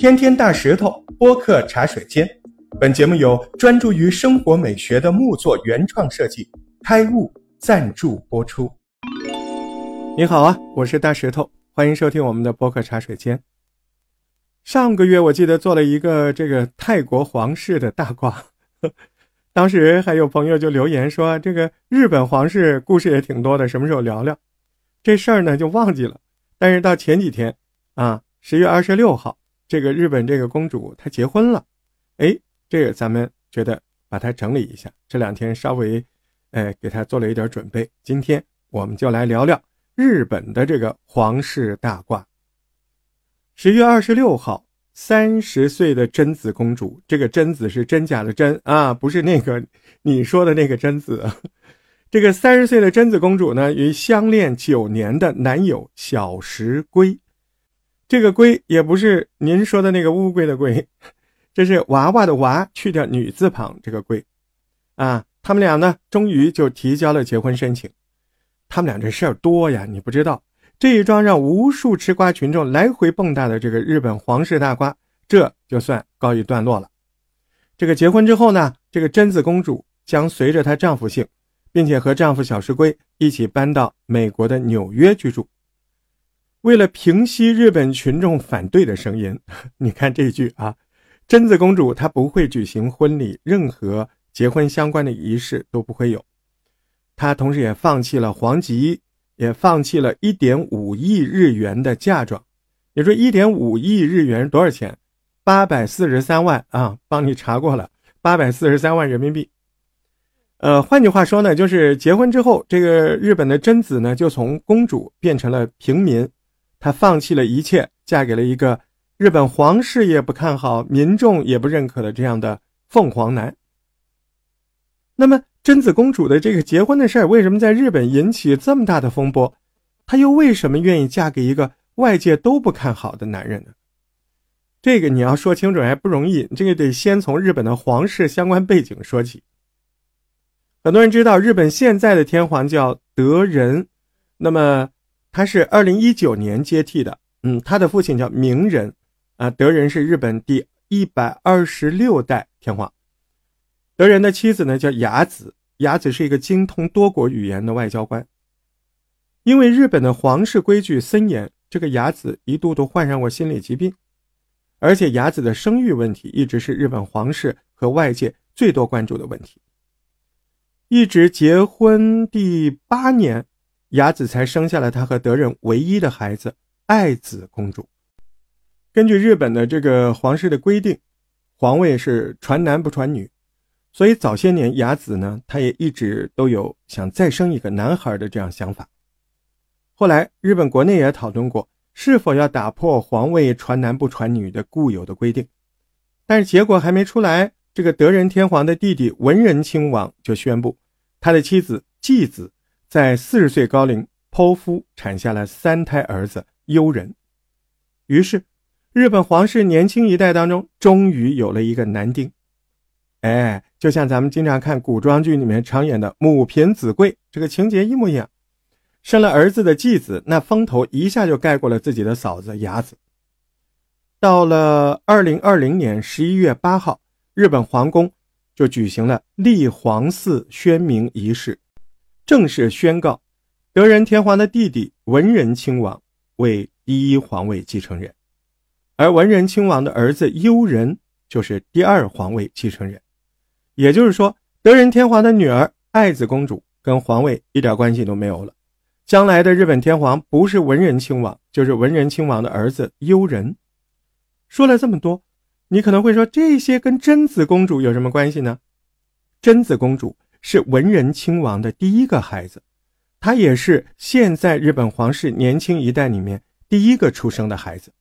天天大石头播客茶水间，本节目由专注于生活美学的木作原创设计开悟赞助播出。你好啊，我是大石头，欢迎收听我们的播客茶水间。上个月我记得做了一个这个泰国皇室的大卦，当时还有朋友就留言说，这个日本皇室故事也挺多的，什么时候聊聊？这事儿呢就忘记了。但是到前几天啊，十月二十六号。这个日本这个公主她结婚了，哎，这个咱们觉得把它整理一下。这两天稍微，哎，给她做了一点准备。今天我们就来聊聊日本的这个皇室大卦。十月二十六号，三十岁的贞子公主，这个贞子是真假的真啊，不是那个你说的那个贞子。这个三十岁的贞子公主呢，与相恋九年的男友小石龟。这个“龟”也不是您说的那个乌龟的“龟”，这是娃娃的“娃”去掉女字旁这个“龟”，啊，他们俩呢，终于就提交了结婚申请。他们俩这事儿多呀，你不知道。这一桩让无数吃瓜群众来回蹦跶的这个日本皇室大瓜，这就算告一段落了。这个结婚之后呢，这个贞子公主将随着她丈夫姓，并且和丈夫小石龟一起搬到美国的纽约居住。为了平息日本群众反对的声音，你看这一句啊，贞子公主她不会举行婚礼，任何结婚相关的仪式都不会有。她同时也放弃了皇籍，也放弃了一点五亿日元的嫁妆。你说一点五亿日元多少钱？八百四十三万啊，帮你查过了，八百四十三万人民币。呃，换句话说呢，就是结婚之后，这个日本的贞子呢，就从公主变成了平民。她放弃了一切，嫁给了一个日本皇室也不看好、民众也不认可的这样的凤凰男。那么，贞子公主的这个结婚的事儿，为什么在日本引起这么大的风波？她又为什么愿意嫁给一个外界都不看好的男人呢？这个你要说清楚还不容易，这个得先从日本的皇室相关背景说起。很多人知道，日本现在的天皇叫德仁，那么。他是二零一九年接替的，嗯，他的父亲叫明仁，啊，德仁是日本第一百二十六代天皇。德仁的妻子呢叫雅子，雅子是一个精通多国语言的外交官。因为日本的皇室规矩森严，这个雅子一度都患上过心理疾病，而且雅子的生育问题一直是日本皇室和外界最多关注的问题。一直结婚第八年。雅子才生下了他和德仁唯一的孩子爱子公主。根据日本的这个皇室的规定，皇位是传男不传女，所以早些年雅子呢，她也一直都有想再生一个男孩的这样想法。后来日本国内也讨论过是否要打破皇位传男不传女的固有的规定，但是结果还没出来，这个德仁天皇的弟弟文仁亲王就宣布，他的妻子继子。在四十岁高龄剖腹产下了三胎儿子悠仁，于是日本皇室年轻一代当中终于有了一个男丁。哎，就像咱们经常看古装剧里面常演的母凭子贵，这个情节一模一样。生了儿子的继子，那风头一下就盖过了自己的嫂子雅子。到了二零二零年十一月八号，日本皇宫就举行了立皇嗣宣明仪式。正式宣告，德仁天皇的弟弟文仁亲王为第一皇位继承人，而文仁亲王的儿子悠仁就是第二皇位继承人。也就是说，德仁天皇的女儿爱子公主跟皇位一点关系都没有了。将来的日本天皇不是文仁亲王，就是文仁亲王的儿子悠仁。说了这么多，你可能会说，这些跟贞子公主有什么关系呢？贞子公主。是文仁亲王的第一个孩子，他也是现在日本皇室年轻一代里面第一个出生的孩子。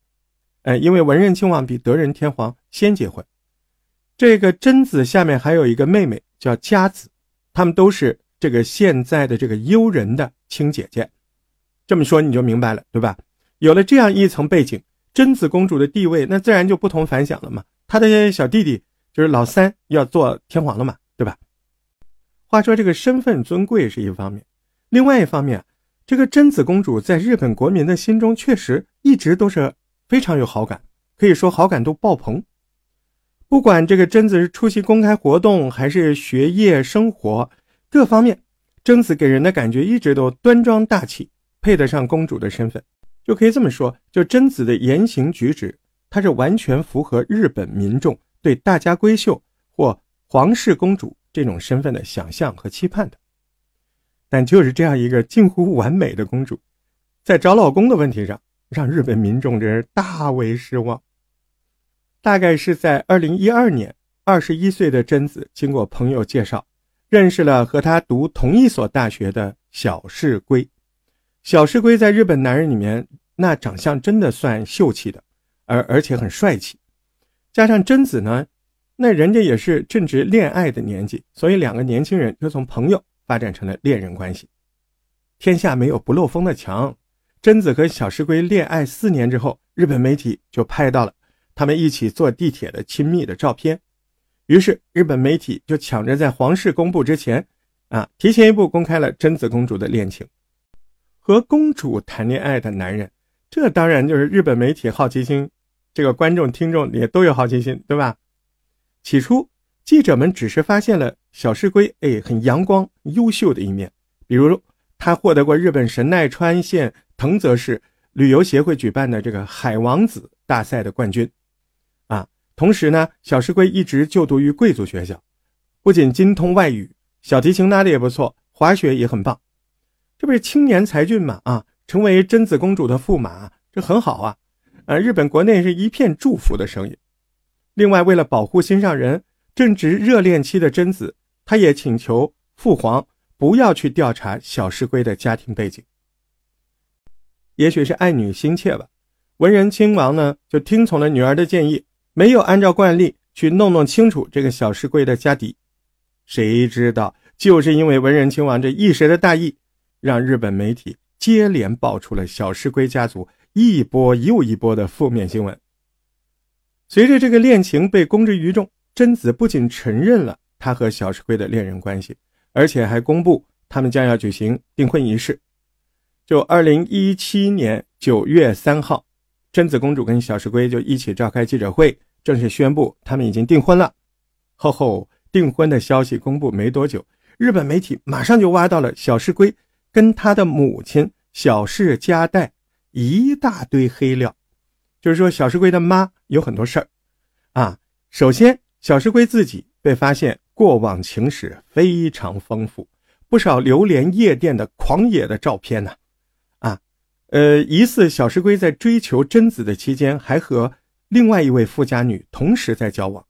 呃，因为文仁亲王比德仁天皇先结婚，这个贞子下面还有一个妹妹叫佳子，他们都是这个现在的这个悠仁的亲姐姐。这么说你就明白了，对吧？有了这样一层背景，贞子公主的地位那自然就不同凡响了嘛。她的小弟弟就是老三要做天皇了嘛，对吧？话说这个身份尊贵是一方面，另外一方面，这个贞子公主在日本国民的心中确实一直都是非常有好感，可以说好感度爆棚。不管这个贞子是出席公开活动，还是学业生活各方面，贞子给人的感觉一直都端庄大气，配得上公主的身份。就可以这么说，就贞子的言行举止，她是完全符合日本民众对大家闺秀或皇室公主这种身份的想象和期盼的。但就是这样一个近乎完美的公主，在找老公的问题上，让日本民众真是大为失望。大概是在二零一二年，二十一岁的贞子经过朋友介绍，认识了和他读同一所大学的小室圭。小室圭在日本男人里面，那长相真的算秀气的，而而且很帅气。加上贞子呢，那人家也是正值恋爱的年纪，所以两个年轻人就从朋友发展成了恋人关系。天下没有不漏风的墙，贞子和小石龟恋爱四年之后，日本媒体就拍到了。他们一起坐地铁的亲密的照片，于是日本媒体就抢着在皇室公布之前，啊，提前一步公开了贞子公主的恋情。和公主谈恋爱的男人，这当然就是日本媒体好奇心，这个观众听众也都有好奇心，对吧？起初记者们只是发现了小石龟哎很阳光优秀的一面，比如他获得过日本神奈川县藤泽市旅游协会举办的这个海王子大赛的冠军。啊同时呢，小石龟一直就读于贵族学校，不仅精通外语，小提琴拉的也不错，滑雪也很棒，这不是青年才俊嘛？啊，成为贞子公主的驸马，这很好啊！啊，日本国内是一片祝福的声音。另外，为了保护心上人，正值热恋期的贞子，她也请求父皇不要去调查小石龟的家庭背景。也许是爱女心切吧，文仁亲王呢就听从了女儿的建议。没有按照惯例去弄弄清楚这个小石龟的家底，谁知道就是因为文仁亲王这一时的大意，让日本媒体接连爆出了小石龟家族一波又一波的负面新闻。随着这个恋情被公之于众，贞子不仅承认了他和小石龟的恋人关系，而且还公布他们将要举行订婚仪式。就二零一七年九月三号，贞子公主跟小石龟就一起召开记者会。正式宣布他们已经订婚了。后后订婚的消息公布没多久，日本媒体马上就挖到了小石龟跟他的母亲小室佳代一大堆黑料，就是说小石龟的妈有很多事儿啊。首先，小石龟自己被发现过往情史非常丰富，不少流连夜店的狂野的照片呢。啊，呃，疑似小石龟在追求贞子的期间还和。另外一位富家女同时在交往，